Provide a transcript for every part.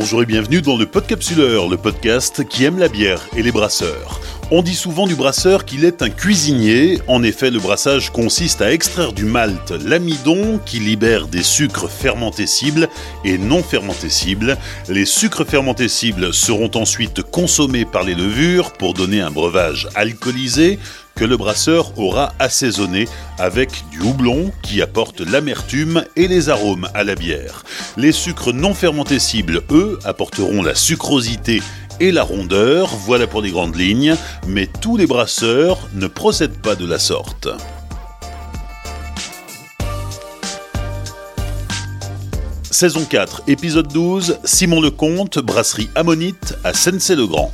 Bonjour et bienvenue dans le Podcapsuleur, le podcast qui aime la bière et les brasseurs. On dit souvent du brasseur qu'il est un cuisinier. En effet, le brassage consiste à extraire du malt l'amidon qui libère des sucres fermentescibles et non fermentescibles. Les sucres fermentescibles seront ensuite consommés par les levures pour donner un breuvage alcoolisé que le brasseur aura assaisonné avec du houblon qui apporte l'amertume et les arômes à la bière. Les sucres non fermentescibles, eux, apporteront la sucrosité et la rondeur, voilà pour les grandes lignes, mais tous les brasseurs ne procèdent pas de la sorte. Saison 4, épisode 12, Simon Lecomte, brasserie Ammonite à Sensey-le-Grand.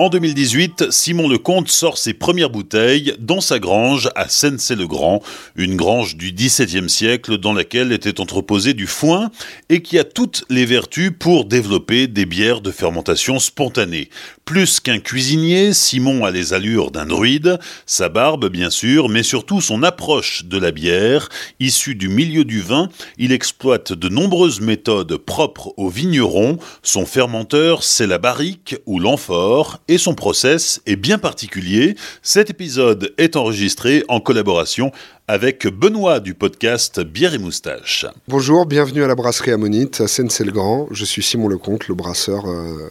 En 2018, Simon Lecomte sort ses premières bouteilles dans sa grange à Sensey-le-Grand, une grange du XVIIe siècle dans laquelle était entreposé du foin et qui a toutes les vertus pour développer des bières de fermentation spontanée. Plus qu'un cuisinier, Simon a les allures d'un druide, sa barbe bien sûr, mais surtout son approche de la bière. Issu du milieu du vin, il exploite de nombreuses méthodes propres aux vignerons. Son fermenteur, c'est la barrique ou l'amphore et son process est bien particulier. Cet épisode est enregistré en collaboration avec Benoît du podcast Bière et Moustache. Bonjour, bienvenue à la brasserie Ammonite à Seine-c'est-le-Grand. Je suis Simon Lecomte, le brasseur euh,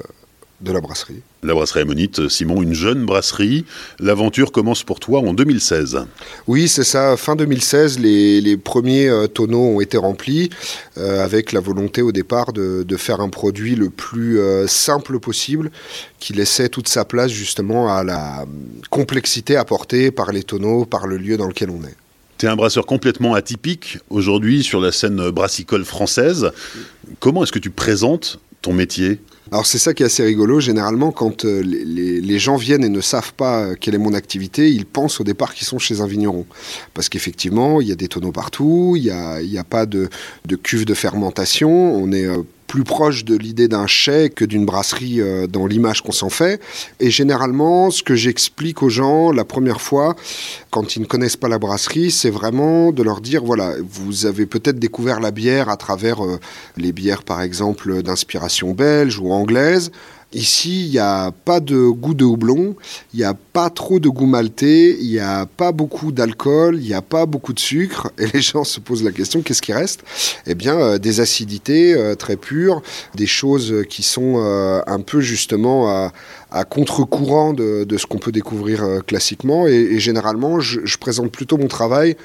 de la brasserie. La brasserie Ammonite, Simon, une jeune brasserie. L'aventure commence pour toi en 2016. Oui, c'est ça. Fin 2016, les, premiers euh, tonneaux ont été remplis euh, avec la volonté au départ de, faire un produit le plus euh, simple possible qui laissait toute sa place justement à la complexité apportée par les tonneaux, par le lieu dans lequel on est. Tu es un brasseur complètement atypique aujourd'hui sur la scène brassicole française. Comment est-ce que tu présentes ton métier? Alors c'est ça qui est assez rigolo. Généralement, quand euh, les, gens viennent et ne savent pas euh, quelle est mon activité, ils pensent au départ qu'ils sont chez un vigneron. Parce qu'effectivement, il y a des tonneaux partout, il n'y a, a, pas de, de, cuve de fermentation, on est euh, plus proche de l'idée d'un chai que d'une brasserie euh, dans l'image qu'on s'en fait. Et généralement, ce que j'explique aux gens la première fois, quand ils ne connaissent pas la brasserie, c'est vraiment de leur dire, voilà, vous avez peut-être découvert la bière à travers euh, les bières, par exemple, d'inspiration belge ou anglaise. Ici, il n'y a pas de goût de houblon, il n'y a pas trop de goût maltais, il n'y a pas beaucoup d'alcool, il n'y a pas beaucoup de sucre. Et les gens se posent la question, qu'est-ce qui reste? Eh bien, euh, des acidités euh, très pures, des choses qui sont euh, un peu justement à contre-courant de, ce qu'on peut découvrir euh, classiquement. Et, généralement, je, présente plutôt mon travail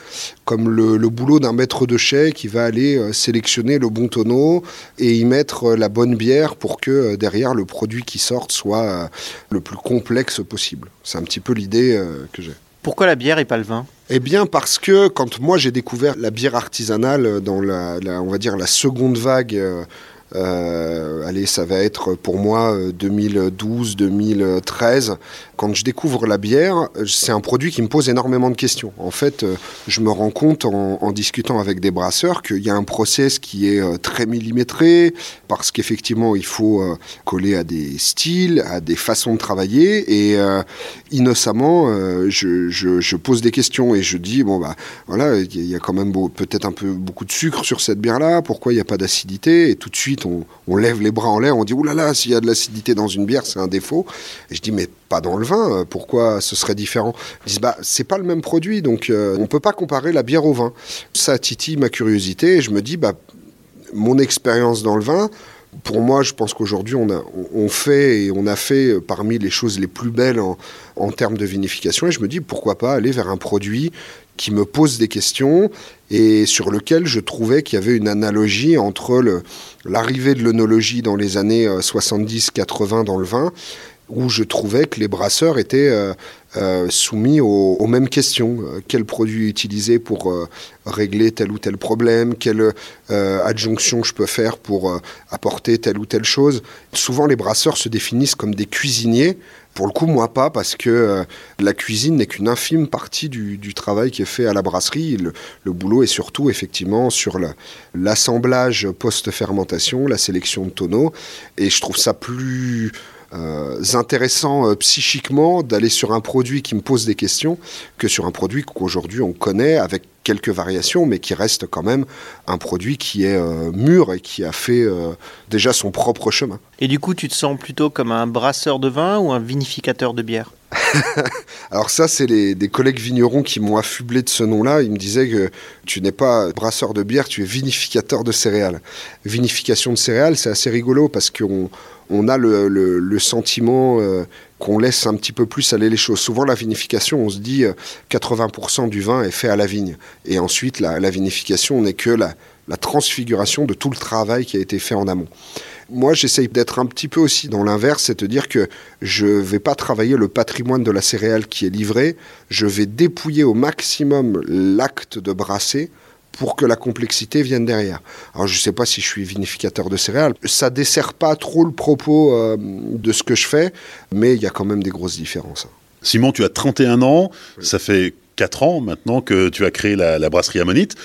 comme le, boulot d'un maître de chai qui va aller euh, sélectionner le bon tonneau et y mettre euh, la bonne bière pour que derrière le produit qui sorte soit le plus complexe possible. C'est un petit peu l'idée que j'ai. Pourquoi la bière et pas le vin? Eh bien parce que quand moi j'ai découvert la bière artisanale dans la, on va dire la seconde vague euh, allez, ça va être pour moi 2012-2013. Euh, Quand je découvre la bière, c'est un produit qui me pose énormément de questions. En fait, euh, je me rends compte en, discutant avec des brasseurs qu'il y a un process qui est très millimétré, parce qu'effectivement, il faut coller à des styles, à des façons de travailler. Et innocemment, je, pose des questions et je dis, bon, bah voilà, il y a quand même peut-être un peu beaucoup de sucre sur cette bière-là, pourquoi il n'y a pas d'acidité Et tout de suite, on, lève les bras en l'air, on dit oulala, là là, s'il y a de l'acidité dans une bière, c'est un défaut. Et je dis mais pas dans le vin, euh, pourquoi ce serait différent? Ils disent bah c'est pas le même produit, donc euh, on peut pas comparer la bière au vin. Ça titille ma curiosité et je me dis bah mon expérience dans le vin, pour moi, je pense qu'aujourd'hui, on, on, fait et on a fait euh, parmi les choses les plus belles en, en, termes de vinification. Et je me dis, pourquoi pas aller vers un produit qui me pose des questions et sur lequel je trouvais qu'il y avait une analogie entre l'arrivée de l'œnologie dans les années 70-80 euh, dans le vin, où je trouvais que les brasseurs étaient euh, euh, soumis aux, mêmes questions. quel produit utiliser pour régler tel ou tel problème? Quelle adjonction je peux faire pour apporter telle ou telle chose? Souvent, les brasseurs se définissent comme des cuisiniers pour le coup, moi pas, parce que euh, la cuisine n'est qu'une infime partie du, travail qui est fait à la brasserie. Le, boulot est surtout effectivement sur l'assemblage post-fermentation, la sélection de tonneaux. Et je trouve ça plus intéressant psychiquement d'aller sur un produit qui me pose des questions que sur un produit qu'aujourd'hui on connaît avec quelques variations, mais qui reste quand même un produit qui est mûr et qui a fait déjà son propre chemin. Et du coup, tu te sens plutôt comme un brasseur de vin ou un vinificateur de bière? Alors ça, c'est des collègues vignerons qui m'ont affublé de ce nom-là. Ils me disaient que tu n'es pas brasseur de bière, tu es vinificateur de céréales. Vinification de céréales, c'est assez rigolo parce qu'on on a le, sentiment euh, qu'on laisse un petit peu plus aller les choses. Souvent, la vinification, on se dit 80% euh, du vin est fait à la vigne. Et ensuite, la, vinification n'est que la, transfiguration de tout le travail qui a été fait en amont. Moi, j'essaye d'être un petit peu aussi dans l'inverse, c'est à dire que je ne vais pas travailler le patrimoine de la céréale qui est livré, je vais dépouiller au maximum l'acte de brasser pour que la complexité vienne derrière. Alors je ne sais pas si je suis vinificateur de céréales, ça dessert pas trop le propos euh, de ce que je fais, mais il y a quand même des grosses différences. Simon, tu as 31 ans, ça fait 4 ans maintenant que tu as créé la, brasserie Ammonite.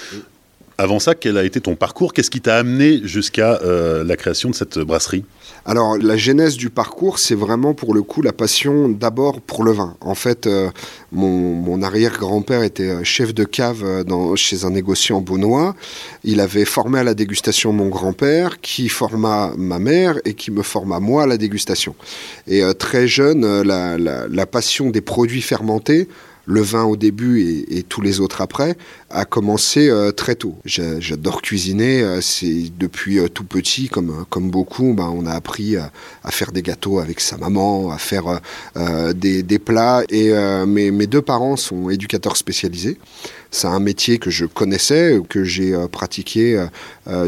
Avant ça, quel a été ton parcours? Qu'est-ce qui t'a amené jusqu'à euh, la création de cette brasserie? Alors, la genèse du parcours, c'est vraiment pour le coup la passion d'abord pour le vin. En fait, euh, mon, arrière-grand-père était euh, chef de cave chez un négociant beaunois. Il avait formé à la dégustation mon grand-père, qui forma ma mère et qui me forma moi à la dégustation. Et très jeune, la passion des produits fermentés le vin au début et, tous les autres après, a commencé euh, très tôt. J'adore cuisiner, euh, c'est depuis euh, tout petit, comme, comme beaucoup, ben, on a appris à faire des gâteaux avec sa maman, à faire des, des, plats. Et mes, mes, deux parents sont éducateurs spécialisés. C'est un métier que je connaissais, que j'ai pratiqué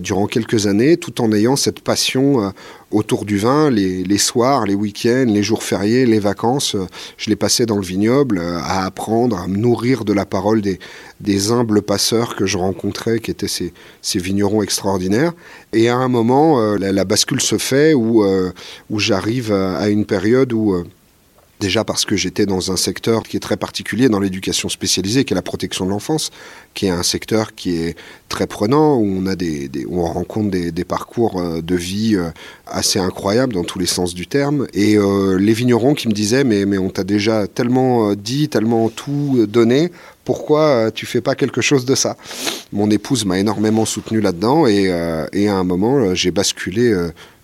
durant quelques années, tout en ayant cette passion autour du vin, les, soirs, les week-ends, les jours fériés, les vacances, je les passais dans le vignoble à apprendre, à me nourrir de la parole des, des humbles passeurs que je rencontrais, qui étaient ces, vignerons extraordinaires. Et à un moment, euh, la, bascule se fait où, où j'arrive à une période où Déjà parce que j'étais dans un secteur qui est très particulier dans l'éducation spécialisée, qui est la protection de l'enfance, qui est un secteur qui est très prenant, où on, a des, on rencontre des, parcours euh, de vie euh, assez incroyables dans tous les sens du terme. Et euh, les vignerons qui me disaient, mais, mais on t'a déjà tellement dit, tellement tout donné, pourquoi tu fais pas quelque chose de ça? Mon épouse m'a énormément soutenu là-dedans et, et, à un moment, j'ai basculé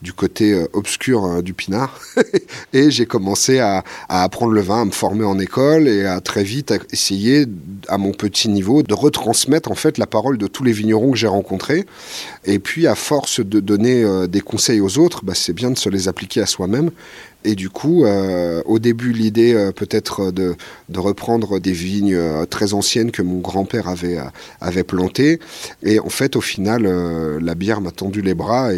du côté euh, obscur euh, du pinard. et j'ai commencé à, apprendre le vin, à me former en école et à très vite essayer, à mon petit niveau, de retransmettre en fait la parole de tous les vignerons que j'ai rencontrés. Et puis, à force de donner euh, des conseils aux autres, bah, c'est bien de se les appliquer à soi-même. Et du coup, au début, l'idée peut-être de, reprendre des vignes très anciennes que mon grand-père avait, avait plantées. Et en fait, au final, la bière m'a tendu les bras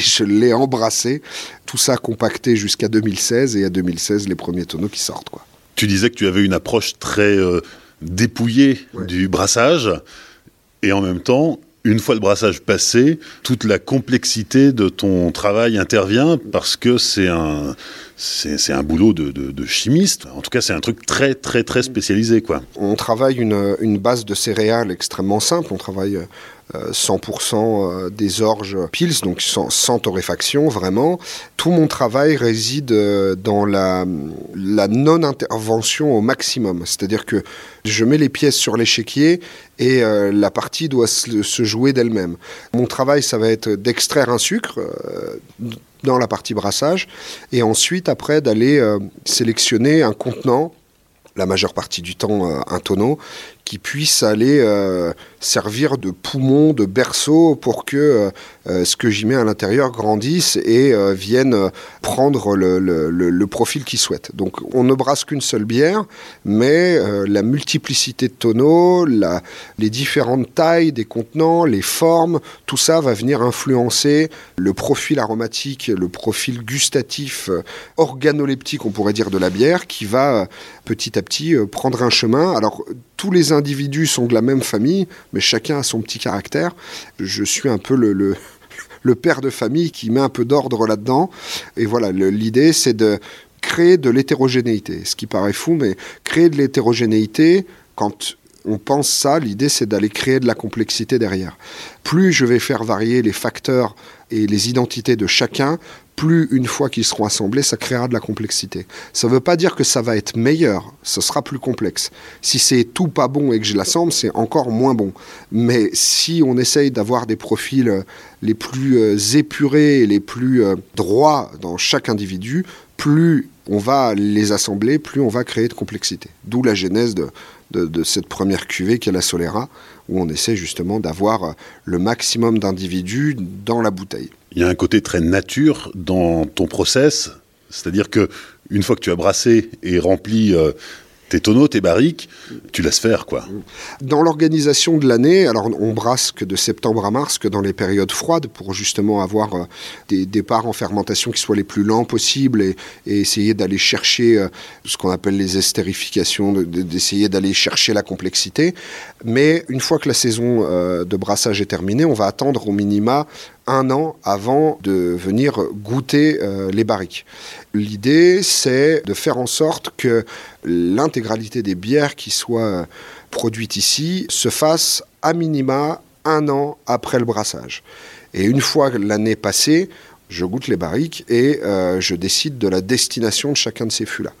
je l'ai embrassé. Tout ça compacté jusqu'à 2016 et à 2016 les premiers tonneaux qui sortent. Quoi. Tu disais que tu avais une approche très euh, dépouillée du brassage et en même temps une fois le brassage passé, toute la complexité de ton travail intervient parce que c'est un, c'est, un boulot de, de, chimiste. En tout cas, c'est un truc très, très, très spécialisé. Quoi. On travaille une, une base de céréales extrêmement simple. On travaille 100% euh, des orges pils, donc sans, torréfaction vraiment. Tout mon travail réside euh, dans la, non-intervention au maximum. C'est-à-dire que je mets les pièces sur l'échiquier et euh, la partie doit se, jouer d'elle-même. Mon travail, ça va être d'extraire un sucre dans la partie brassage et ensuite, après, d'aller sélectionner un contenant la majeure partie du temps un tonneau qui puisse aller euh, servir de poumon, de berceau pour que euh, euh, ce que j'y mets à l'intérieur grandisse et vienne prendre le, profil qu'il souhaite. Donc on ne brasse qu'une seule bière, mais la multiplicité de tonneaux, les différentes tailles des contenants, les formes, tout ça va venir influencer le profil aromatique, le profil gustatif, organoleptique, on pourrait dire, de la bière, qui va petit à petit prendre un chemin. Alors tous les individus sont de la même famille, mais chacun a son petit caractère. Je suis un peu le, le, père de famille qui met un peu d'ordre là-dedans. Et voilà, l'idée, c'est de créer de l'hétérogénéité. Ce qui paraît fou, mais créer de l'hétérogénéité, quand on pense ça, l'idée c'est d'aller créer de la complexité derrière. Plus je vais faire varier les facteurs et les identités de chacun, plus une fois qu'ils seront assemblés, ça créera de la complexité. Ça ne veut pas dire que ça va être meilleur, ce sera plus complexe. Si c'est tout pas bon et que je l'assemble, c'est encore moins bon. Mais si on essaye d'avoir des profils euh, les plus euh, épurés les plus euh, droits dans chaque individu, plus on va les assembler, plus on va créer de complexité. D'où la genèse de, de, cette première cuvée qui est la Solera, où on essaie justement d'avoir le maximum d'individus dans la bouteille. Il y a un côté très nature dans ton process, c'est-à-dire que une fois que tu as brassé et rempli euh, tes tonneaux, tes barriques, tu laisses faire quoi. Dans l'organisation de l'année, alors on brasse que de septembre à mars, que dans les périodes froides, pour justement avoir euh, des départs en fermentation qui soient les plus lents possibles et, essayer d'aller chercher euh, ce qu'on appelle les estérifications, d'essayer d'aller chercher la complexité. Mais une fois que la saison de brassage est terminée, on va attendre au minima un an avant de venir goûter les barriques. L'idée, c'est de faire en sorte que l'intégralité des bières qui soient produites ici se fasse à minima un an après le brassage. Et une fois l'année passée, je goûte les barriques et euh, je décide de la destination de chacun de ces fûts-là.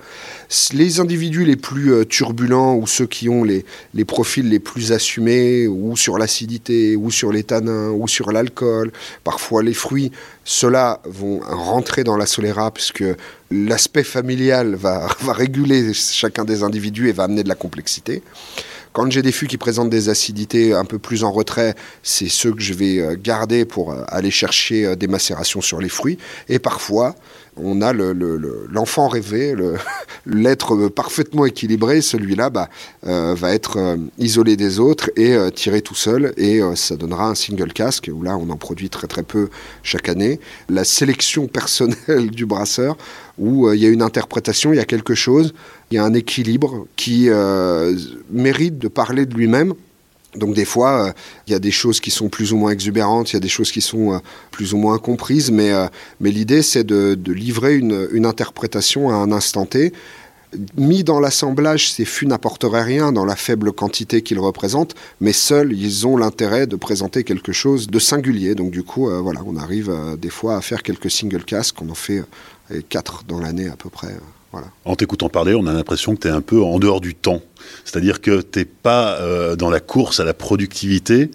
Les individus les plus euh, turbulents ou ceux qui ont les, les profils les plus assumés, ou sur l'acidité, ou sur les tanins, ou sur l'alcool, parfois les fruits, ceux-là vont rentrer dans la Solera puisque l'aspect familial va, va réguler chacun des individus et va amener de la complexité. Quand j'ai des fûts qui présentent des acidités un peu plus en retrait, c'est ceux que je vais euh, garder pour euh, aller chercher euh, des macérations sur les fruits. Et parfois, on a l'enfant le, rêvé, l'être parfaitement équilibré, celui-là bah, va être isolé des autres et tiré tout seul, et ça donnera un single casque, où là on en produit très très peu chaque année. La sélection personnelle du brasseur, où il y a une interprétation, il y a quelque chose, il y a un équilibre qui euh, mérite de parler de lui-même. Donc des fois, euh, il y a des choses qui sont plus ou moins exubérantes, il y a des choses qui sont euh, plus ou moins comprises, mais, mais l'idée c'est de, livrer une, une, interprétation à un instant T. Mis dans l'assemblage, ces fûts n'apporteraient rien dans la faible quantité qu'ils représentent, mais seuls, ils ont l'intérêt de présenter quelque chose de singulier. Donc du coup, voilà, on arrive des fois à faire quelques single casques, on en fait quatre dans l'année à peu près. En t'écoutant parler, on a l'impression que tu es un peu en dehors du temps. C'est-à-dire que tu n'es pas euh, dans la course à la productivité.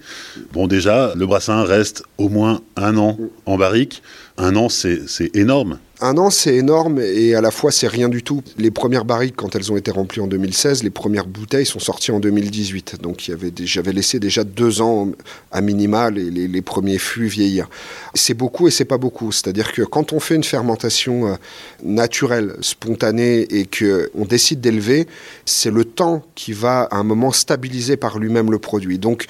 Bon, déjà, le brassin reste au moins un an en barrique. Un an, c'est énorme. Un an, c'est énorme et à la fois, c'est rien du tout. Les premières barriques, quand elles ont été remplies en 2016, les premières bouteilles sont sorties en 2018. Donc, j'avais laissé déjà deux ans à minima les, les, premiers fûts vieillir. C'est beaucoup et c'est pas beaucoup. C'est-à-dire que quand on fait une fermentation euh, naturelle, spontanée et qu'on décide d'élever, c'est le temps qui va à un moment stabiliser par lui-même le produit. Donc,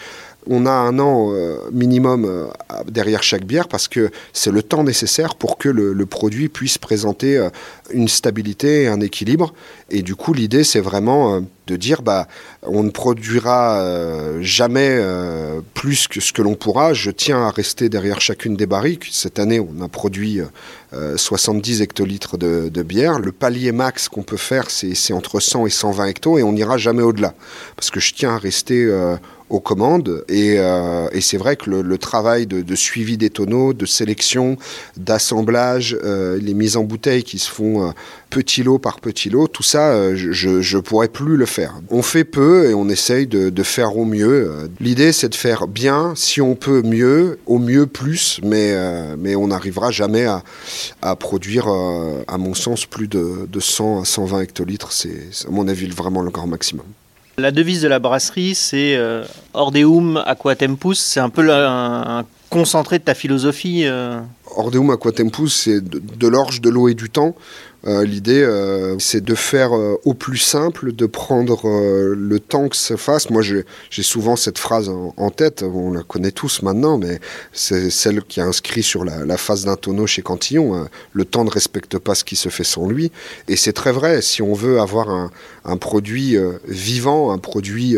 on a un an euh, minimum euh, derrière chaque bière parce que c'est le temps nécessaire pour que le, produit puisse présenter euh, une stabilité et un équilibre. Et du coup, l'idée, c'est vraiment de dire, bah, on ne produira jamais plus que ce que l'on pourra. Je tiens à rester derrière chacune des barriques. Cette année, on a produit 70 hectolitres de, de, bière. Le palier max qu'on peut faire, c'est entre 100 et 120 hectos et on n'ira jamais au-delà. Parce que je tiens à rester aux commandes. Et, euh, et c'est vrai que le, travail de, suivi des tonneaux, de sélection, d'assemblage, euh, les mises en bouteille qui se font euh, petit lot par petit lot, tout ça, je ne pourrais plus le faire. On fait peu et on essaye de, faire au mieux. L'idée, c'est de faire bien, si on peut mieux, au mieux plus, mais, mais on n'arrivera jamais à, à produire, à mon sens, plus de, de 100 à 120 hectolitres. C'est, à mon avis, vraiment le grand maximum. La devise de la brasserie, c'est euh, Ordeum Aqua Tempus. C'est un peu un, concentré de ta philosophie. Euh. Ordeum Aqua Tempus, c'est de l'orge, de l'eau et du temps. Euh, l'idée, euh, c'est de faire euh, au plus simple, de prendre le temps que ça fasse. Moi, j'ai souvent cette phrase en, tête, on la connaît tous maintenant, mais c'est celle qui est inscrite sur la, face d'un tonneau chez Cantillon. le temps ne respecte pas ce qui se fait sans lui. Et c'est très vrai, si on veut avoir un, produit vivant, un produit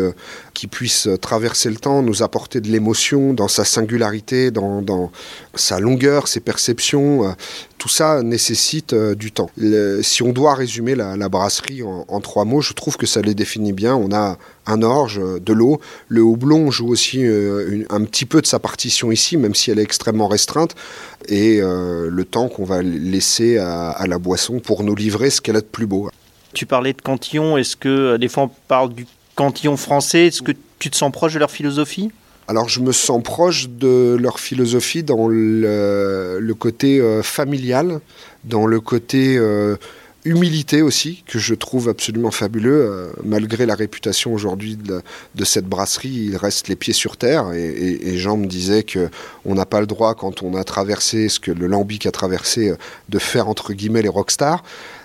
qui puisse traverser le temps, nous apporter de l'émotion dans sa singularité, dans, sa longueur, ses perceptions, tout ça nécessite du temps. si on doit résumer la, brasserie en, trois mots, je trouve que ça les définit bien. On a un orge, de l'eau. Le houblon joue aussi un petit peu de sa partition ici, même si elle est extrêmement restreinte. Et le temps qu'on va laisser à, à la boisson pour nous livrer ce qu'elle a de plus beau. Tu parlais de Cantillon, est-ce que euh, des fois on parle du Cantillon français Est-ce que tu te sens proche de leur philosophie? Alors je me sens proche de leur philosophie dans le, côté euh, familial, dans le côté euh, humilité aussi, que je trouve absolument fabuleux. malgré la réputation aujourd'hui de, cette brasserie, il reste les pieds sur terre. Et, Jean me disait qu'on n'a pas le droit, quand on a traversé ce que le Lambic a traversé, de faire entre guillemets les rockstars.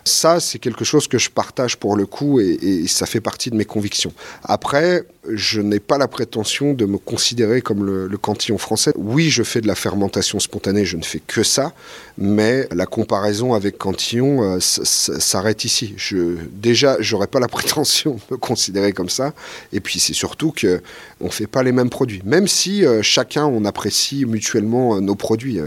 Ça, c'est quelque chose que je partage pour le coup et, ça fait partie de mes convictions. Après, je n'ai pas la prétention de me considérer comme le, cantillon français. Oui, je fais de la fermentation spontanée, je ne fais que ça, mais la comparaison avec cantillon euh, s'arrête ici. Je, déjà, j'aurais pas la prétention de me considérer comme ça. Et puis, c'est surtout que on fait pas les mêmes produits. Même si euh, chacun, on apprécie mutuellement euh, nos produits.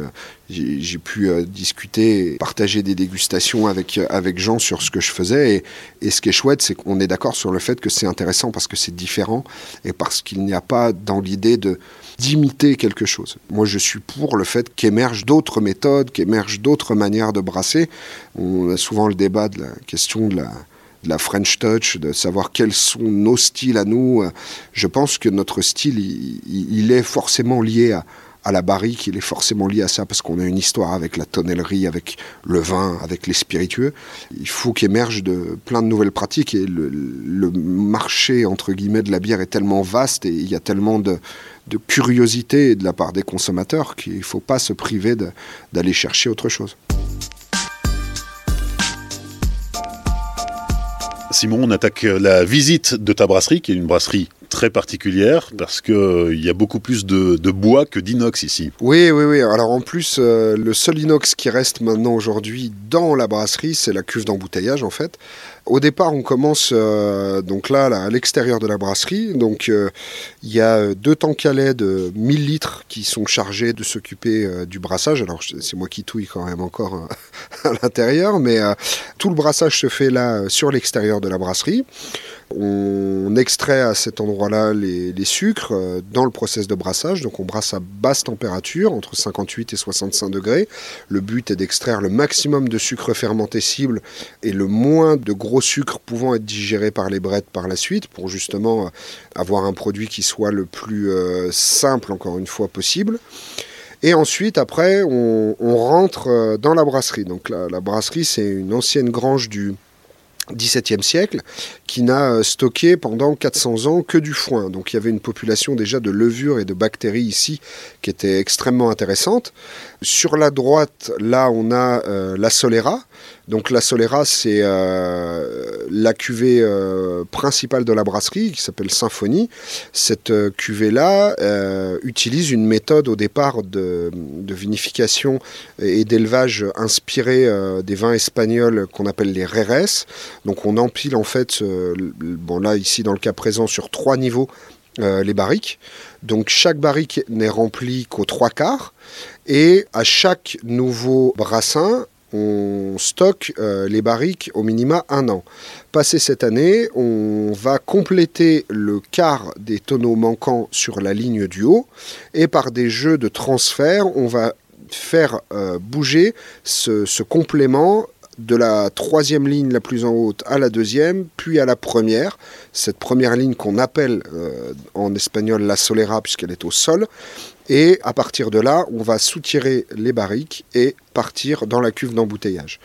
J'ai pu discuter, partager des dégustations avec, avec Jean sur ce que je faisais. Et, ce qui est chouette, c'est qu'on est d'accord sur le fait que c'est intéressant parce que c'est différent et parce qu'il n'y a pas dans l'idée d'imiter quelque chose. Moi, je suis pour le fait qu'émergent d'autres méthodes, qu'émergent d'autres manières de brasser. On a souvent le débat de la question de la French touch, de savoir quels sont nos styles à nous. Je pense que notre style, il est forcément lié à, à la barrique, il est forcément lié à ça parce qu'on a une histoire avec la tonnellerie, avec le vin, avec les spiritueux. Il faut qu'émerge de plein de nouvelles pratiques et le, marché entre guillemets de la bière est tellement vaste et il y a tellement de, curiosité de la part des consommateurs qu'il ne faut pas se priver d'aller chercher autre chose. Simon, on attaque la visite de ta brasserie, qui est une brasserie très particulière parce qu'il euh, y a beaucoup plus de, bois que d'inox ici. Oui, oui, oui. Alors en plus, euh, le seul inox qui reste maintenant aujourd'hui dans la brasserie, c'est la cuve d'embouteillage en fait. Au départ, on commence euh, donc là, à l'extérieur de la brasserie. Donc il y a deux tanks à lait de 1000 litres qui sont chargés de s'occuper du brassage. Alors c'est moi qui touille quand même encore à l'intérieur, mais tout le brassage se fait là sur l'extérieur de la brasserie. On extrait à cet endroit-là les, sucres euh, dans le process de brassage. Donc on brasse à basse température, entre 58 et 65 degrés. Le but est d'extraire le maximum de sucre fermenté cible et le moins de gros sucre pouvant être digéré par les brettes par la suite pour justement euh, avoir un produit qui soit le plus euh, simple, encore une fois, possible. Et ensuite, après, on, rentre dans la brasserie. Donc la brasserie, c'est une ancienne grange du, XVIIe siècle, qui n'a euh, stocké pendant 400 ans que du foin. Donc il y avait une population déjà de levures et de bactéries ici qui était extrêmement intéressante. Sur la droite, là, on a euh, la Solera. Donc la Solera, c'est euh, la cuvée euh, principale de la brasserie qui s'appelle Symphonie. Cette cuvée-là utilise une méthode au départ de, vinification et d'élevage inspirée des vins espagnols qu'on appelle les reres. Donc on empile en fait, bon là ici dans le cas présent, sur trois niveaux les barriques. Donc chaque barrique n'est remplie qu'aux trois quarts. Et à chaque nouveau brassin, on stocke euh, les barriques au minima un an. Passé cette année, on va compléter le quart des tonneaux manquants sur la ligne du haut et par des jeux de transfert, on va faire euh, bouger ce, complément de la troisième ligne la plus en haute à la deuxième, puis à la première. Cette première ligne qu'on appelle euh, en espagnol la solera puisqu'elle est au sol. Et à partir de là, on va soutirer les barriques et partir dans la cuve d'embouteillage.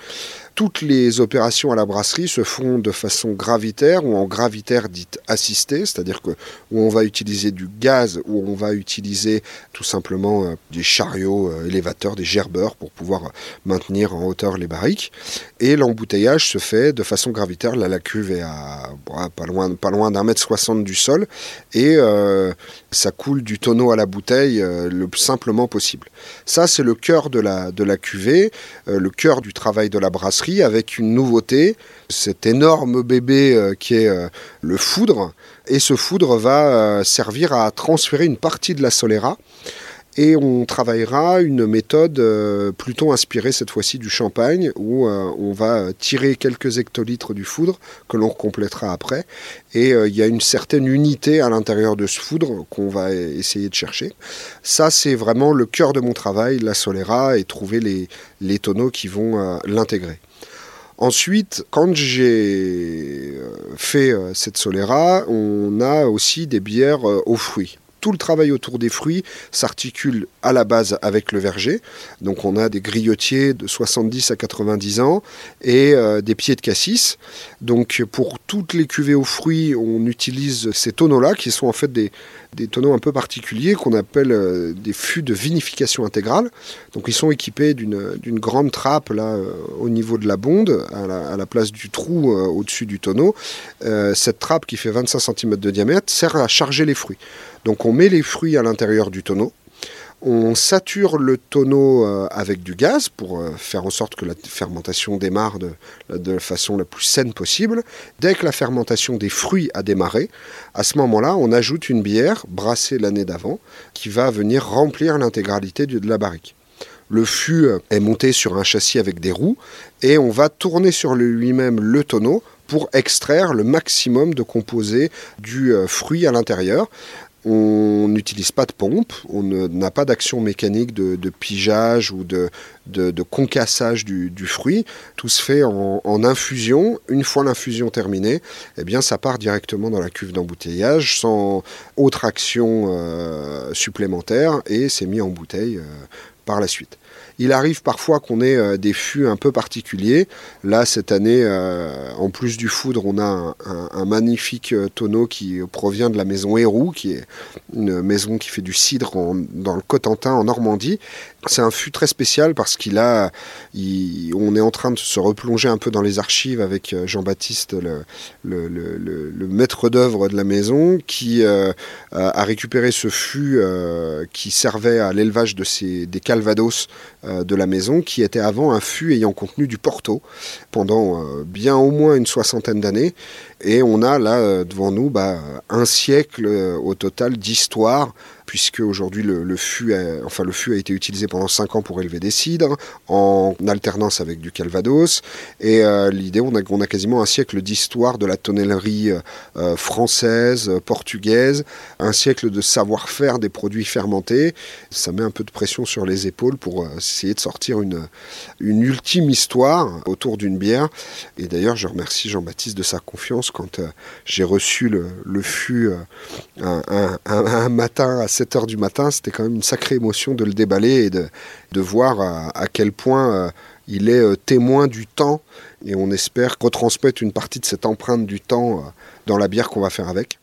Toutes les opérations à la brasserie se font de façon gravitaire ou en gravitaire dite assistée, c'est-à-dire que où on va utiliser du gaz, ou on va utiliser tout simplement euh, des chariots euh, élévateurs, des gerbeurs pour pouvoir maintenir en hauteur les barriques. Et l'embouteillage se fait de façon gravitaire. Là, la cuve est à pas loin, pas loin d'un mètre soixante du sol et euh, ça coule du tonneau à la bouteille le plus simplement possible. Ça, c'est le cœur de la, de la cuvée, le cœur du travail de la brasserie avec une nouveauté, cet énorme bébé euh, qui est euh, le foudre. Et ce foudre va euh, servir à transférer une partie de la Solera Et on travaillera une méthode euh, plutôt inspirée cette fois-ci du champagne, où euh, on va tirer quelques hectolitres du foudre que l'on complétera après. Et euh, il y a une certaine unité à l'intérieur de ce foudre qu'on va essayer de chercher. Ça, c'est vraiment le cœur de mon travail, la Solera, et trouver les, les tonneaux qui vont l'intégrer. Ensuite, quand j'ai fait cette Solera, on a aussi des bières aux fruits tout le travail autour des fruits s'articule à la base avec le verger. Donc on a des griotiers de 70 à 90 ans et euh, des pieds de cassis. Donc pour toutes les cuvées aux fruits, on utilise ces tonneaux-là qui sont en fait des, tonneaux un peu particuliers qu'on appelle euh, des fûts de vinification intégrale. Donc ils sont équipés d'une grande trappe là euh, au niveau de la bonde, à la, place du trou au-dessus du tonneau. cette trappe qui fait 25 cm de diamètre sert à charger les fruits. Donc on met les fruits à l'intérieur du tonneau. On sature le tonneau euh, avec du gaz pour euh, faire en sorte que la fermentation démarre de, la façon la plus saine possible. Dès que la fermentation des fruits a démarré, à ce moment-là, on ajoute une bière brassée l'année d'avant qui va venir remplir l'intégralité de la barrique. Le fût euh, est monté sur un châssis avec des roues et on va tourner sur lui-même le tonneau pour extraire le maximum de composés du fruit à l'intérieur. On n'utilise pas de pompe, on n'a pas d'action mécanique de, pigeage ou de, concassage du, fruit. Tout se fait en, infusion. Une fois l'infusion terminée, eh bien, ça part directement dans la cuve d'embouteillage sans autre action euh, supplémentaire et c'est mis en bouteille euh, par la suite. Il arrive parfois qu'on ait euh, des fûts un peu particuliers. Là, cette année, euh, en plus du foudre, on a un, magnifique euh, tonneau qui provient de la maison Héroux, qui est une maison qui fait du cidre dans le Cotentin, en Normandie. C'est un fût très spécial parce qu'il a, on est en train de se replonger un peu dans les archives avec Jean-Baptiste, le, maître d'œuvre de la maison, qui a récupéré ce fût qui servait à l'élevage de des calvados de la maison qui était avant un fût ayant contenu du Porto pendant euh, bien au moins une soixantaine d'années. Et on a là euh, devant nous bah, un siècle au total d'histoire puisque aujourd'hui le, fût a, enfin, le fût a été utilisé pendant 5 ans pour élever des cidres, en alternance avec du calvados. Et l'idée, on a, quasiment un siècle d'histoire de la tonnellerie française, portugaise, un siècle de savoir-faire des produits fermentés. Ça met un peu de pression sur les épaules pour essayer de sortir une ultime histoire autour d'une bière. Et d'ailleurs, je remercie Jean-Baptiste de sa confiance quand euh, j'ai reçu le, fût euh, un, matin à 7 h du matin. C'était quand même une sacrée émotion de le déballer et de, voir à, quel point euh, il est témoin du temps. Et on espère retransmettre une partie de cette empreinte du temps dans la bière qu'on va faire avec.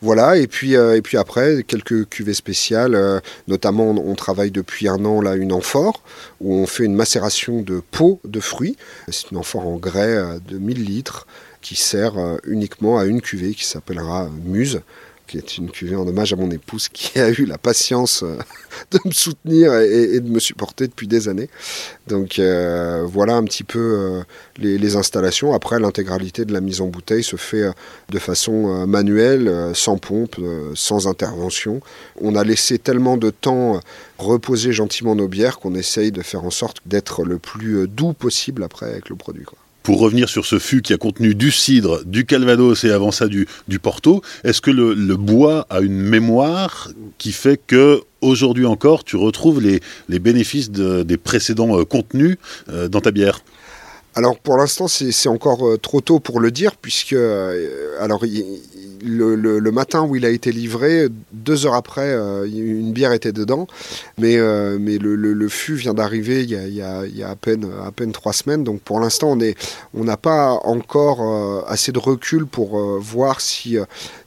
Voilà, et puis, euh, et puis après, quelques cuvées spéciales, euh, notamment on, travaille depuis un an là une amphore, où on fait une macération de peau de fruits. C'est une amphore en grès euh, de 1000 litres qui sert uniquement à une cuvée qui s'appellera Muse qui est une cuvée en hommage à mon épouse qui a eu la patience euh, de me soutenir et, de me supporter depuis des années. Donc euh, voilà un petit peu euh, les, installations. Après, l'intégralité de la mise en bouteille se fait de façon manuelle, sans pompe, sans intervention. On a laissé tellement de temps reposer gentiment nos bières qu'on essaye de faire en sorte d'être le plus doux possible après avec le produit. Quoi pour revenir sur ce fût qui a contenu du cidre, du calvados et avant ça du, porto, est-ce que le, bois a une mémoire qui fait que aujourd'hui encore tu retrouves les, les bénéfices des précédents euh, contenus euh, dans ta bière? Alors pour l'instant c'est encore euh, trop tôt pour le dire puisque alors le, matin où il a été livré, deux heures après, euh, une bière était dedans. Mais, euh, mais le, fût vient d'arriver il, y a, à, peine, à peine trois semaines. Donc pour l'instant, on n'a pas encore euh, assez de recul pour voir si,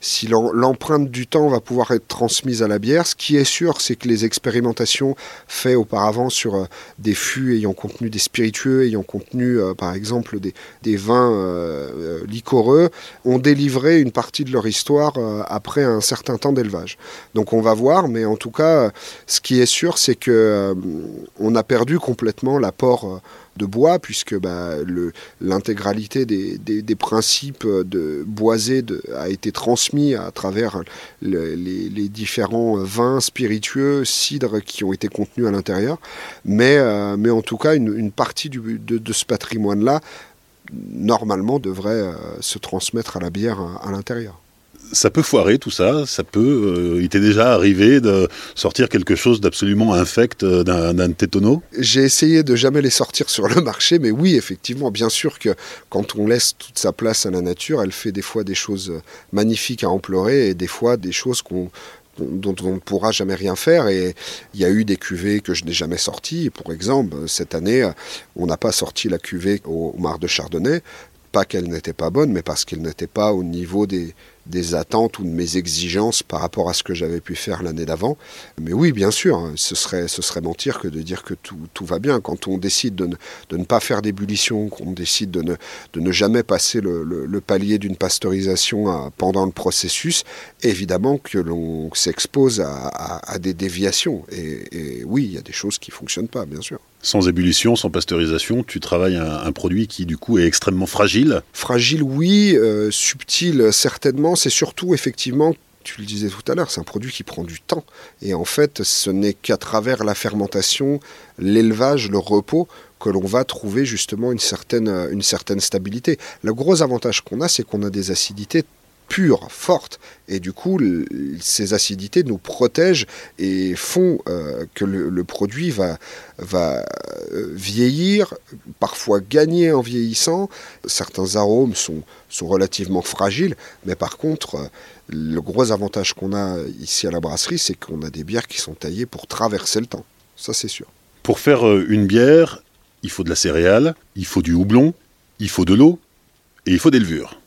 si l'empreinte du temps va pouvoir être transmise à la bière. Ce qui est sûr, c'est que les expérimentations faites auparavant sur des fûts ayant contenu des spiritueux, ayant contenu par exemple des, des vins liquoreux, ont délivré une partie de leur histoire après un certain temps d'élevage. Donc on va voir, mais en tout cas, ce qui est sûr, c'est que on a perdu complètement l'apport de bois, puisque bah, l'intégralité des, des, principes de boisé a été transmis à travers les, différents vins spiritueux, cidres qui ont été contenus à l'intérieur. Mais, euh, mais en tout cas, une, partie de, ce patrimoine-là, normalement, devrait euh, se transmettre à la bière à l'intérieur ça peut foirer tout ça, ça peut. Euh, il t'est déjà arrivé de sortir quelque chose d'absolument infect euh, d'un de J'ai essayé de jamais les sortir sur le marché, mais oui, effectivement, bien sûr que quand on laisse toute sa place à la nature, elle fait des fois des choses magnifiques à implorer et des fois des choses qu'on dont on ne pourra jamais rien faire. Et il y a eu des cuvées que je n'ai jamais sorties. Pour exemple, cette année, on n'a pas sorti la cuvée au Mar de Chardonnay. Pas qu'elle n'était pas bonne, mais parce qu'elle n'était pas au niveau des, des attentes ou de mes exigences par rapport à ce que j'avais pu faire l'année d'avant. Mais oui, bien sûr, hein, ce serait, ce serait mentir que de dire que tout, tout va bien. Quand on décide de ne, de ne pas faire d'ébullition, qu'on décide de ne, de ne jamais passer le, le, palier d'une pasteurisation pendant le processus, évidemment que l'on s'expose à, à, des déviations. Et, et oui, il y a des choses qui ne fonctionnent pas, bien sûr. Sans ébullition, sans pasteurisation, tu travailles un, produit qui du coup est extrêmement fragile Fragile, oui. Euh, subtil, certainement. C'est surtout effectivement tu le disais tout à l'heure, c'est un produit qui prend du temps. Et en fait, ce n'est qu'à travers la fermentation, l'élevage, le repos, que l'on va trouver justement une certaine, une certaine stabilité. Le gros avantage qu'on a, c'est qu'on a des acidités pure, forte. Et du coup, ces acidités nous protègent et font euh, que le, produit va, va euh, vieillir, parfois gagner en vieillissant. Certains arômes sont, sont relativement fragiles, mais par contre, euh, le gros avantage qu'on a ici à la brasserie, c'est qu'on a des bières qui sont taillées pour traverser le temps. Ça, c'est sûr. Pour faire une bière, il faut de la céréale, il faut du houblon, il faut de l'eau et il faut des levures.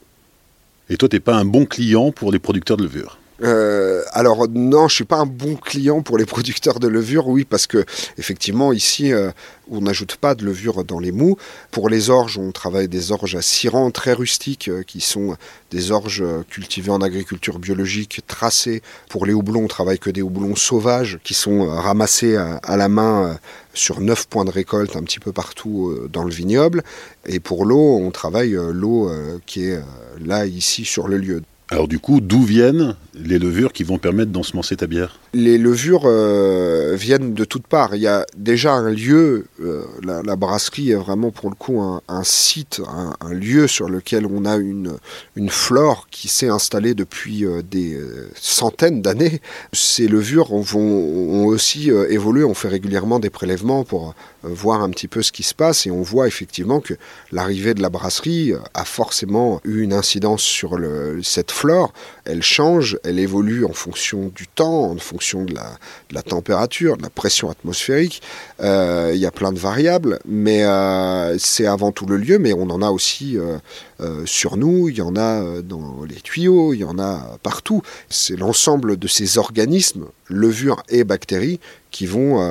Et toi, tu n'es pas un bon client pour les producteurs de levure euh, alors non, je suis pas un bon client pour les producteurs de levure, oui, parce que effectivement ici euh, on n'ajoute pas de levure dans les mous. Pour les orges, on travaille des orges à rangs très rustiques, euh, qui sont des orges cultivées en agriculture biologique, tracées. Pour les houblons, on travaille que des houblons sauvages, qui sont ramassés à, la main sur neuf points de récolte un petit peu partout dans le vignoble. Et pour l'eau, on travaille l'eau qui est là, ici, sur le lieu. Alors du coup, d'où viennent les levures qui vont permettre d'ensemencer ta bière? Les levures euh, viennent de toutes parts. Il y a déjà un lieu, euh, la, brasserie est vraiment pour le coup un, site, un, lieu sur lequel on a une, flore qui s'est installée depuis euh, des centaines d'années. Ces levures vont, ont aussi évolué, on fait régulièrement des prélèvements pour voir un petit peu ce qui se passe et on voit effectivement que l'arrivée de la brasserie a forcément eu une incidence sur cette flore. Elle change, elle évolue en fonction du temps, en fonction de la, température, de la pression atmosphérique. Euh, il y a plein de variables, mais euh, c'est avant tout le lieu, mais on en a aussi euh, sur nous, il y en a dans les tuyaux, il y en a partout. C'est l'ensemble de ces organismes, levures et bactéries, qui vont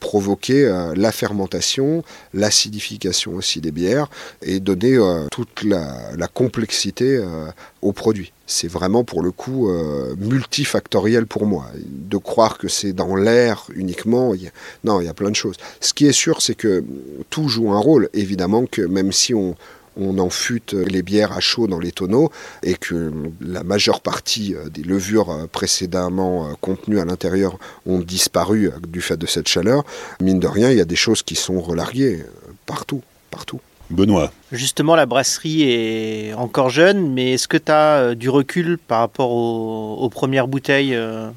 provoquer la fermentation, l'acidification aussi des bières et donner toute la, complexité au produit c'est vraiment pour le coup euh, multifactoriel pour moi. De croire que c'est dans l'air uniquement, non, il y a plein de choses. Ce qui est sûr, c'est que tout joue un rôle. Évidemment que même si on, on enfute les bières à chaud dans les tonneaux et que la majeure partie euh, des levures euh, précédemment contenues à l'intérieur ont disparu du fait de cette chaleur, mine de rien, il y a des choses qui sont relarguées partout, partout. Benoît. Justement, la brasserie est encore jeune, mais est-ce que tu as euh, du recul par rapport aux, premières bouteilles euh,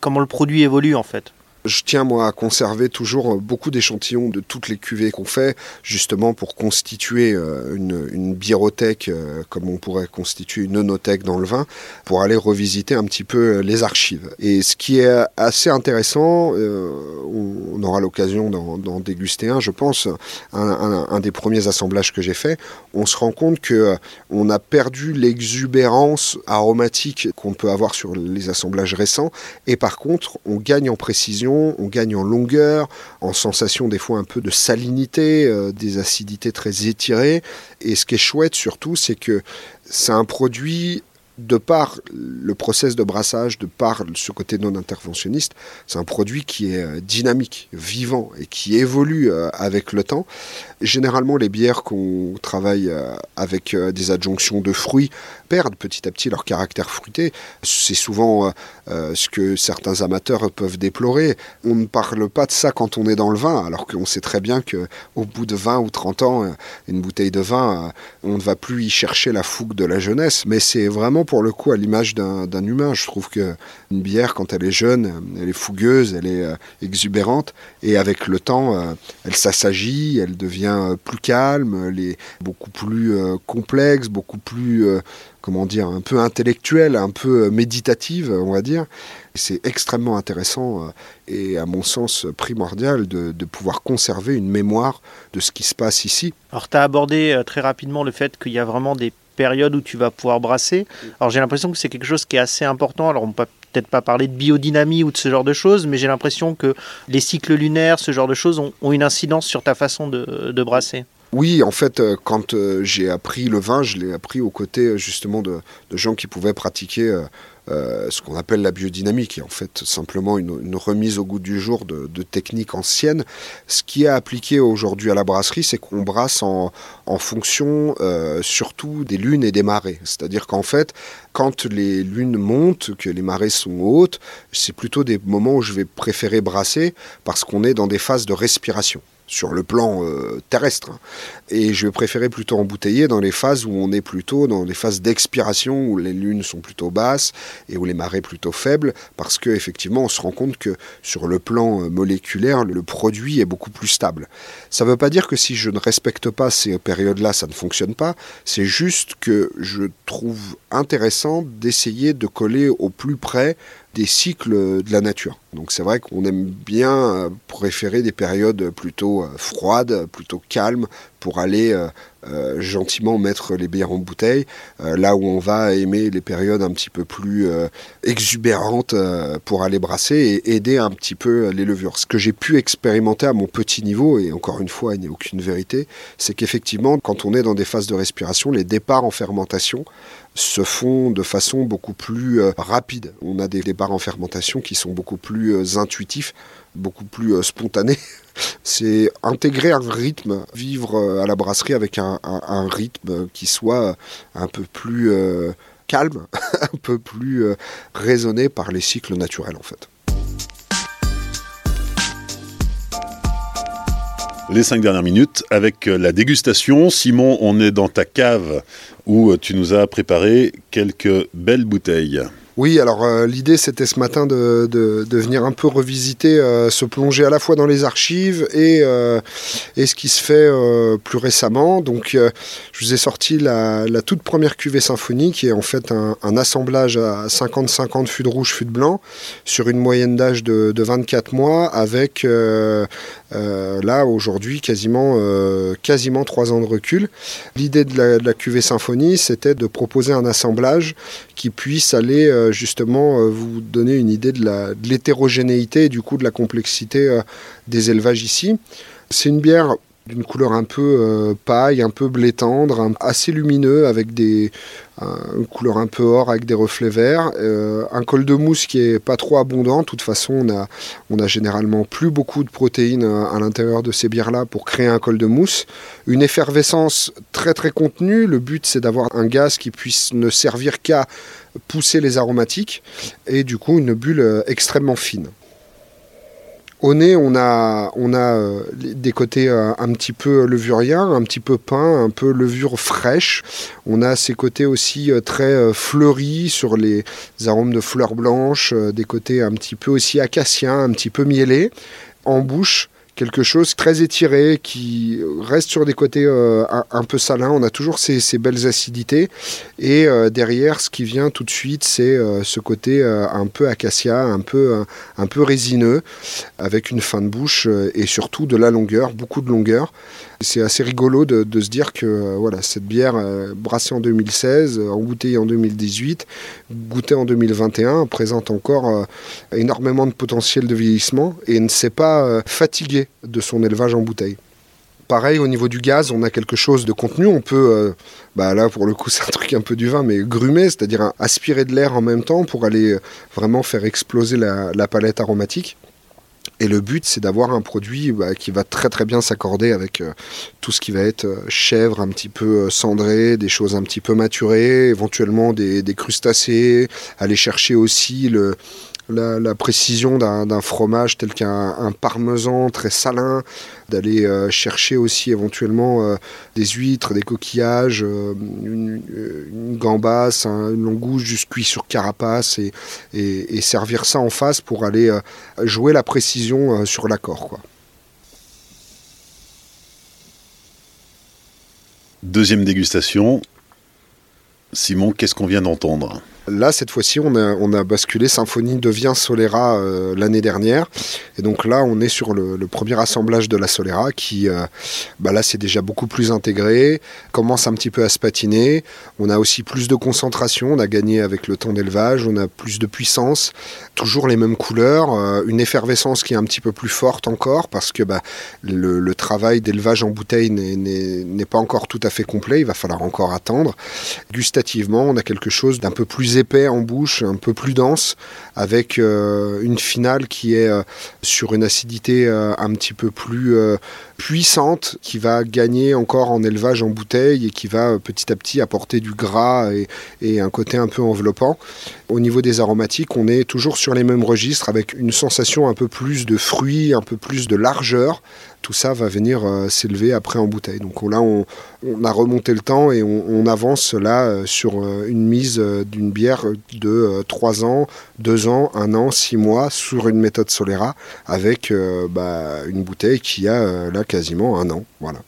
Comment le produit évolue en fait? Je tiens moi à conserver toujours euh, beaucoup d'échantillons de toutes les cuvées qu'on fait, justement pour constituer euh, une, une biérothèque, euh, comme on pourrait constituer une onothèque dans le vin, pour aller revisiter un petit peu les archives. Et ce qui est assez intéressant, on aura l'occasion d'en déguster un, je pense, un, des premiers assemblages que j'ai fait, on se rend compte que on a perdu l'exubérance aromatique qu'on peut avoir sur les assemblages récents, et par contre, on gagne en précision on gagne en longueur, en sensation des fois un peu de salinité, euh, des acidités très étirées. Et ce qui est chouette surtout, c'est que c'est un produit de par le process de brassage, de par ce côté non interventionniste, c'est un produit qui est euh, dynamique, vivant et qui évolue euh, avec le temps. Généralement, les bières qu'on travaille avec des adjonctions de fruits perdent petit à petit leur caractère fruité. C'est souvent ce que certains amateurs peuvent déplorer. On ne parle pas de ça quand on est dans le vin, alors qu'on sait très bien qu'au bout de 20 ou 30 ans, une bouteille de vin, on ne va plus y chercher la fougue de la jeunesse. Mais c'est vraiment pour le coup à l'image d'un humain. Je trouve que une bière, quand elle est jeune, elle est fougueuse, elle est euh, exubérante, et avec le temps, euh, elle s'assagit, elle devient euh, plus calme, elle est beaucoup plus complexe, beaucoup plus, comment dire, un peu intellectuelle, un peu méditative, on va dire. C'est extrêmement intéressant et à mon sens primordial de, de, pouvoir conserver une mémoire de ce qui se passe ici. Alors tu as abordé très rapidement le fait qu'il y a vraiment des période où tu vas pouvoir brasser. Alors j'ai l'impression que c'est quelque chose qui est assez important. Alors on peut peut-être pas parler de biodynamie ou de ce genre de choses, mais j'ai l'impression que les cycles lunaires, ce genre de choses, ont, une incidence sur ta façon de, brasser. Oui, en fait, euh, quand euh, j'ai appris le vin, je l'ai appris aux côtés justement de, gens qui pouvaient pratiquer euh, euh, ce qu'on appelle la biodynamique, qui est en fait simplement une, remise au goût du jour de, techniques anciennes. Ce qui est appliqué aujourd'hui à la brasserie, c'est qu'on brasse en, fonction euh, surtout des lunes et des marées. C'est-à-dire qu'en fait, quand les lunes montent, que les marées sont hautes, c'est plutôt des moments où je vais préférer brasser parce qu'on est dans des phases de respiration sur le plan euh, terrestre. Et je préférais plutôt embouteiller dans les phases où on est plutôt dans les phases d'expiration, où les lunes sont plutôt basses et où les marées plutôt faibles, parce qu'effectivement on se rend compte que sur le plan euh, moléculaire, le produit est beaucoup plus stable. Ça ne veut pas dire que si je ne respecte pas ces périodes-là, ça ne fonctionne pas, c'est juste que je trouve intéressant d'essayer de coller au plus près des cycles de la nature. Donc c'est vrai qu'on aime bien euh, préférer des périodes plutôt euh, froides, plutôt calmes, pour aller euh, gentiment mettre les bières en bouteille, là où on va aimer les périodes un petit peu plus exubérantes pour aller brasser et aider un petit peu les levures. Ce que j'ai pu expérimenter à mon petit niveau, et encore une fois, il n'y a aucune vérité, c'est qu'effectivement, quand on est dans des phases de respiration, les départs en fermentation se font de façon beaucoup plus euh, rapide. On a des départs en fermentation qui sont beaucoup plus euh, intuitifs, beaucoup plus euh, spontanés. C'est intégrer un rythme, vivre à la brasserie avec un, rythme qui soit un peu plus calme, un peu plus raisonné par les cycles naturels en fait. les cinq dernières minutes avec la dégustation. Simon, on est dans ta cave où tu nous as préparé quelques belles bouteilles. Oui, alors euh, l'idée c'était ce matin de, venir un peu revisiter, euh, se plonger à la fois dans les archives et, euh, ce qui se fait plus récemment. Donc je vous ai sorti la, toute première cuvée symphonie qui est en fait un, assemblage à 50-50 fût de rouge, fût de blanc sur une moyenne d'âge de, de, 24 mois avec là aujourd'hui quasiment, quasiment 3 ans de recul. L'idée de la, de la cuvée symphonie c'était de proposer un assemblage qui puisse aller justement euh, vous donner une idée de l'hétérogénéité et du coup de la complexité euh, des élevages ici. C'est une bière d'une couleur un peu euh, paille, un peu blé tendre, assez lumineux avec des une couleur un peu or avec des reflets verts, euh, un col de mousse qui est pas trop abondant. De toute façon, on a, on a généralement plus beaucoup de protéines euh, à l'intérieur de ces bières-là pour créer un col de mousse. Une effervescence très très contenue. Le but c'est d'avoir un gaz qui puisse ne servir qu'à pousser les aromatiques et du coup une bulle extrêmement fine. Au nez, on a, on a euh, des côtés euh, un petit peu levuriens, un petit peu peint, un peu levure fraîche. On a ces côtés aussi euh, très fleuris sur les arômes de fleurs blanches, des côtés un petit peu aussi acaciens, un petit peu miellés. En bouche, quelque chose très étiré qui reste sur des côtés euh, un, peu salins. On a toujours ces, belles acidités. Et euh, derrière, ce qui vient tout de suite, c'est euh, ce côté un peu acacia, un peu, peu résineux, avec une fin de bouche et surtout de la longueur, beaucoup de longueur. C'est assez rigolo de, se dire que voilà, cette bière brassée en 2016, euh, embouteillée en 2018, goûtée en 2021, présente encore énormément de potentiel de vieillissement et ne s'est pas fatiguée de son élevage en bouteille. Pareil, au niveau du gaz, on a quelque chose de contenu. On peut, euh, bah là pour le coup, c'est un truc un peu du vin, mais grumer, c'est-à-dire aspirer de l'air en même temps pour aller euh, vraiment faire exploser la, palette aromatique. Et le but, c'est d'avoir un produit bah, qui va très très bien s'accorder avec euh, tout ce qui va être chèvre un petit peu cendré, des choses un petit peu maturées, éventuellement des crustacés, aller chercher aussi le, la, précision d'un fromage tel qu'un parmesan très salin, d'aller euh, chercher aussi éventuellement euh, des huîtres, des coquillages, euh, une, gambasse, une langouste juste cuit sur carapace et, servir ça en face pour aller jouer la précision sur l'accord. Deuxième dégustation. Simon, qu'est-ce qu'on vient d'entendre? Là, cette fois-ci, on a, basculé Symphonie devient Solera euh, l'année dernière. Et donc là, on est sur le, premier assemblage de la Solera qui, euh, bah là, c'est déjà beaucoup plus intégré, commence un petit peu à se patiner. On a aussi plus de concentration, on a gagné avec le temps d'élevage, on a plus de puissance, toujours les mêmes couleurs, euh, une effervescence qui est un petit peu plus forte encore parce que bah, le, le travail d'élevage en bouteille n'est pas encore tout à fait complet, il va falloir encore attendre. Gustativement, on a quelque chose d'un peu plus épais en bouche, un peu plus dense, avec euh, une finale qui est euh, sur une acidité euh, un petit peu plus puissante, qui va gagner encore en élevage en bouteille et qui va petit à petit apporter du gras et, et un côté un peu enveloppant. Au niveau des aromatiques, on est toujours sur les mêmes registres avec une sensation un peu plus de fruits, un peu plus de largeur tout ça va venir euh, s'élever après en bouteille. Donc là, on, a remonté le temps et on, avance là euh, sur euh, une mise d'une bière de 3 ans, 2 ans, 1 an, 6 mois sur une méthode Solera avec bah, une bouteille qui a là quasiment un an. Voilà.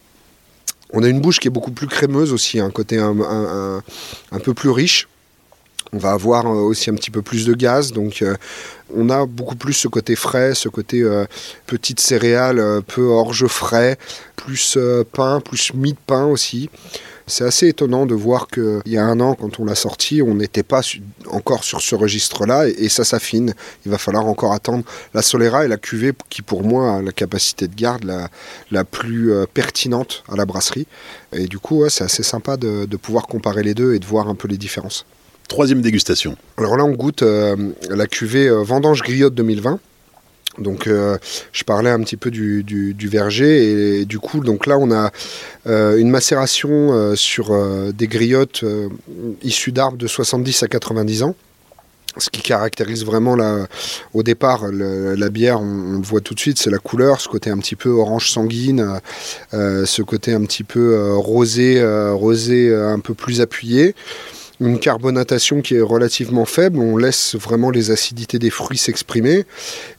On a une bouche qui est beaucoup plus crémeuse aussi, un côté un peu plus riche. On va avoir euh, aussi un petit peu plus de gaz, donc euh, on a beaucoup plus ce côté frais, ce côté euh, petite céréale, peu orge frais, plus pain, plus mie de pain aussi. C'est assez étonnant de voir qu'il y a un an, quand on l'a sorti, on n'était pas encore sur ce registre-là et, ça s'affine. Il va falloir encore attendre. La Solera est la cuvée qui, pour moi, a la capacité de garde la, plus pertinente à la brasserie. Et du coup, c'est assez sympa de pouvoir comparer les deux et de voir un peu les différences. Troisième dégustation. Alors là, on goûte euh, la cuvée euh, Vendange Griotte 2020. Donc, euh, je parlais un petit peu du, verger et, du coup, donc là, on a une macération sur des griottes issues d'arbres de 70 à 90 ans. Ce qui caractérise vraiment la, au départ la bière, on, le voit tout de suite, c'est la couleur, ce côté un petit peu orange sanguine, ce côté un petit peu rosé, rosé un peu plus appuyé une carbonatation qui est relativement faible, on laisse vraiment les acidités des fruits s'exprimer.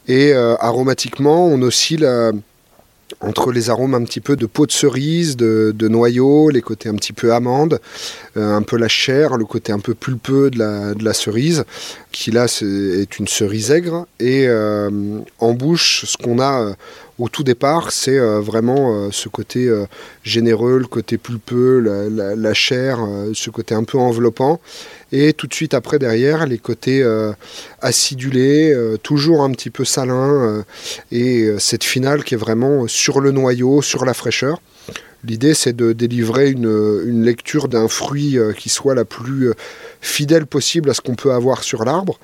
Et euh, aromatiquement, on oscille entre les arômes un petit peu de peau de cerise, de, noyau, les côtés un petit peu amande, euh, un peu la chair, le côté un peu pulpeux de la, cerise, qui là est une cerise aigre. Et euh, en bouche, ce qu'on a au tout départ, c'est euh, vraiment euh, ce côté euh, généreux, le côté pulpeux, la, chair, ce côté un peu enveloppant. Et tout de suite après, derrière, les côtés acidulés, toujours un petit peu salins, et cette finale qui est vraiment sur le noyau, sur la fraîcheur. L'idée, c'est de délivrer une, lecture d'un fruit qui soit la plus fidèle possible à ce qu'on peut avoir sur l'arbre,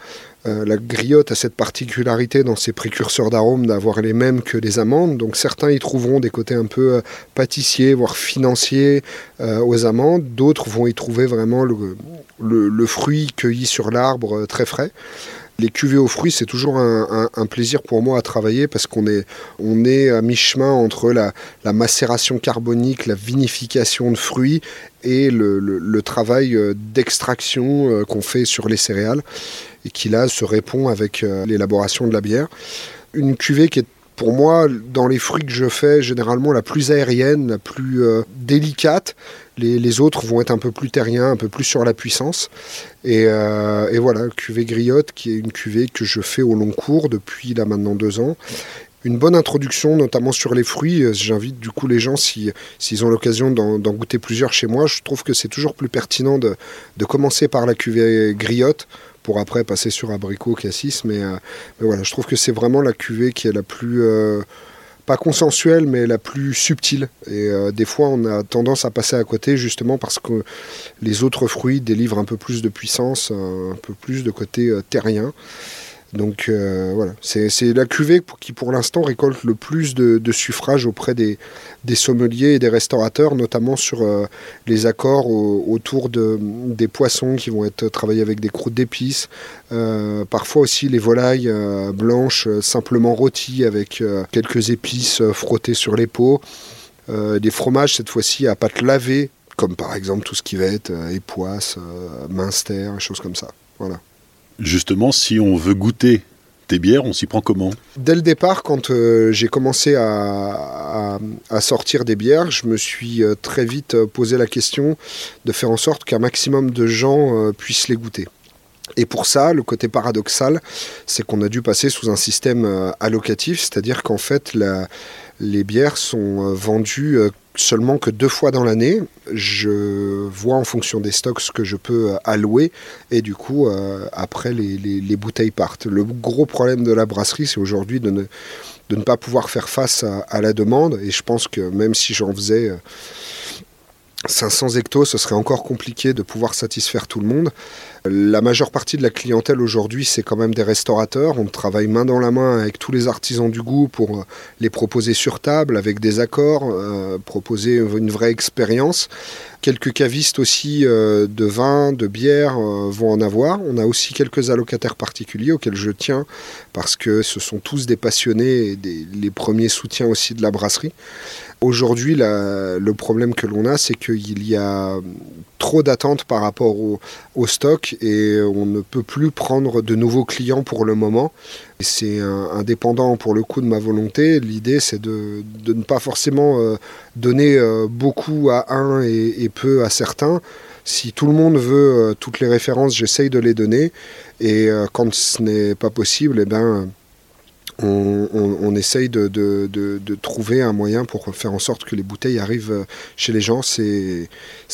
euh, la griotte a cette particularité dans ses précurseurs d'arômes d'avoir les mêmes que les amandes. Donc certains y trouveront des côtés un peu euh, pâtissiers, voire financiers euh, aux amandes. D'autres vont y trouver vraiment le, fruit cueilli sur l'arbre très frais. Les cuvées aux fruits, c'est toujours un, plaisir pour moi à travailler parce qu'on est, on est à mi-chemin entre la, macération carbonique, la vinification de fruits et le travail d'extraction qu'on fait sur les céréales et qui là se répond avec euh, l'élaboration de la bière. Une cuvée qui est pour moi, dans les fruits que je fais, généralement la plus aérienne, la plus euh, délicate. Les, autres vont être un peu plus terriens, un peu plus sur la puissance. Et, euh, et, voilà, cuvée griotte, qui est une cuvée que je fais au long cours depuis là maintenant deux ans. Une bonne introduction, notamment sur les fruits. J'invite du coup les gens, s'ils ont l'occasion d'en goûter plusieurs chez moi, je trouve que c'est toujours plus pertinent de, de commencer par la cuvée griotte pour après passer sur abricot, cassis. Mais, euh, mais voilà, je trouve que c'est vraiment la cuvée qui est la plus euh, pas consensuelle, mais la plus subtile. Et euh, des fois, on a tendance à passer à côté justement parce que les autres fruits délivrent un peu plus de puissance, un peu plus de côté terrien. Donc euh, voilà, c'est la cuvée qui pour l'instant récolte le plus de, suffrages auprès des, sommeliers et des restaurateurs, notamment sur euh, les accords autour de, des poissons qui vont être travaillés avec des croûtes d'épices, euh, parfois aussi les volailles blanches simplement rôties avec quelques épices frottées sur les peaux, des fromages cette fois-ci à pâte lavée, comme par exemple tout ce qui va être époisse, minster, choses comme ça. Voilà. Justement, si on veut goûter tes bières, on s'y prend comment? Dès le départ, quand euh, j'ai commencé à, sortir des bières, je me suis euh, très vite euh, posé la question de faire en sorte qu'un maximum de gens puissent les goûter. Et pour ça, le côté paradoxal, c'est qu'on a dû passer sous un système allocatif, c'est-à-dire qu'en fait, les bières sont vendues seulement que deux fois dans l'année. Je vois en fonction des stocks ce que je peux euh, allouer et du coup, euh, après, les, bouteilles partent. Le gros problème de la brasserie, c'est aujourd'hui de ne, pas pouvoir faire face à, la demande et je pense que même si j'en faisais... 500 euh, hectos, ce serait encore compliqué de pouvoir satisfaire tout le monde. La majeure partie de la clientèle aujourd'hui, c'est quand même des restaurateurs. On travaille main dans la main avec tous les artisans du goût pour euh, les proposer sur table, avec des accords, euh, proposer une vraie expérience. Quelques cavistes aussi euh, de vin, de bière vont en avoir. On a aussi quelques allocataires particuliers auxquels je tiens parce que ce sont tous des passionnés et les premiers soutiens aussi de la brasserie. Aujourd'hui, le problème que l'on a, c'est qu'il y a trop d'attentes par rapport au, stock et on ne peut plus prendre de nouveaux clients pour le moment. C'est indépendant pour le coup de ma volonté. L'idée c'est de, ne pas forcément euh, donner euh, beaucoup à un et, peu à certains. Si tout le monde veut euh, toutes les références, j'essaye de les donner. Et quand ce n'est pas possible, eh ben, on, essaye de, trouver un moyen pour faire en sorte que les bouteilles arrivent chez les gens. C'est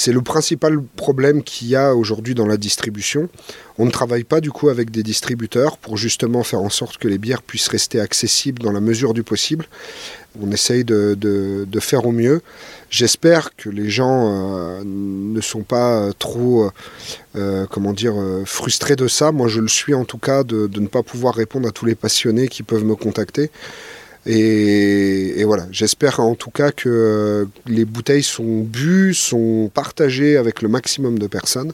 le principal problème qu'il y a aujourd'hui dans la distribution. On ne travaille pas du coup avec des distributeurs pour justement faire en sorte que les bières puissent rester accessibles dans la mesure du possible. On essaye de, faire au mieux. J'espère que les gens euh, ne sont pas trop, euh, comment dire, euh, frustrés de ça. Moi, je le suis en tout cas de, ne pas pouvoir répondre à tous les passionnés qui peuvent me contacter. Et, voilà, j'espère en tout cas que les bouteilles sont bues, sont partagées avec le maximum de personnes.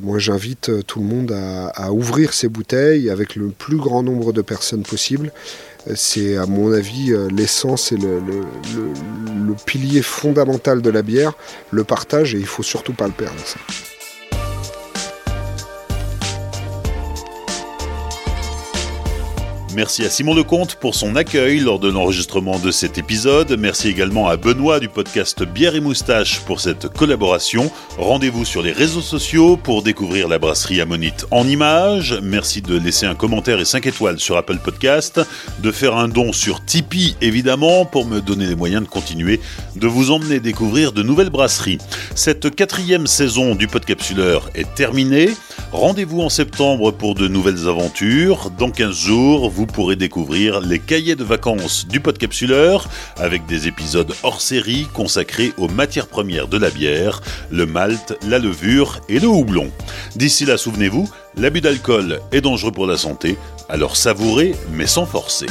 Moi, j'invite euh, tout le monde à, ouvrir ces bouteilles avec le plus grand nombre de personnes possible. C'est, à mon avis, euh, l'essence et le, le, pilier fondamental de la bière, le partage, et il faut surtout pas le perdre. Ça. Merci à Simon Lecomte pour son accueil lors de l'enregistrement de cet épisode. Merci également à Benoît du podcast Bière et Moustache pour cette collaboration. Rendez-vous sur les réseaux sociaux pour découvrir la brasserie Ammonite en images. Merci de laisser un commentaire et 5 étoiles sur Apple Podcast, de faire un don sur Tipeee évidemment pour me donner les moyens de continuer de vous emmener découvrir de nouvelles brasseries. Cette quatrième saison du Podcapsuleur est terminée. Rendez-vous en septembre pour de nouvelles aventures. Dans 15 jours, vous pourrez découvrir les cahiers de vacances du Podcapsuleur avec des épisodes hors série consacrés aux matières premières de la bière, le malt, la levure et le houblon. D'ici là, souvenez-vous, l'abus d'alcool est dangereux pour la santé, alors savourez mais sans forcer.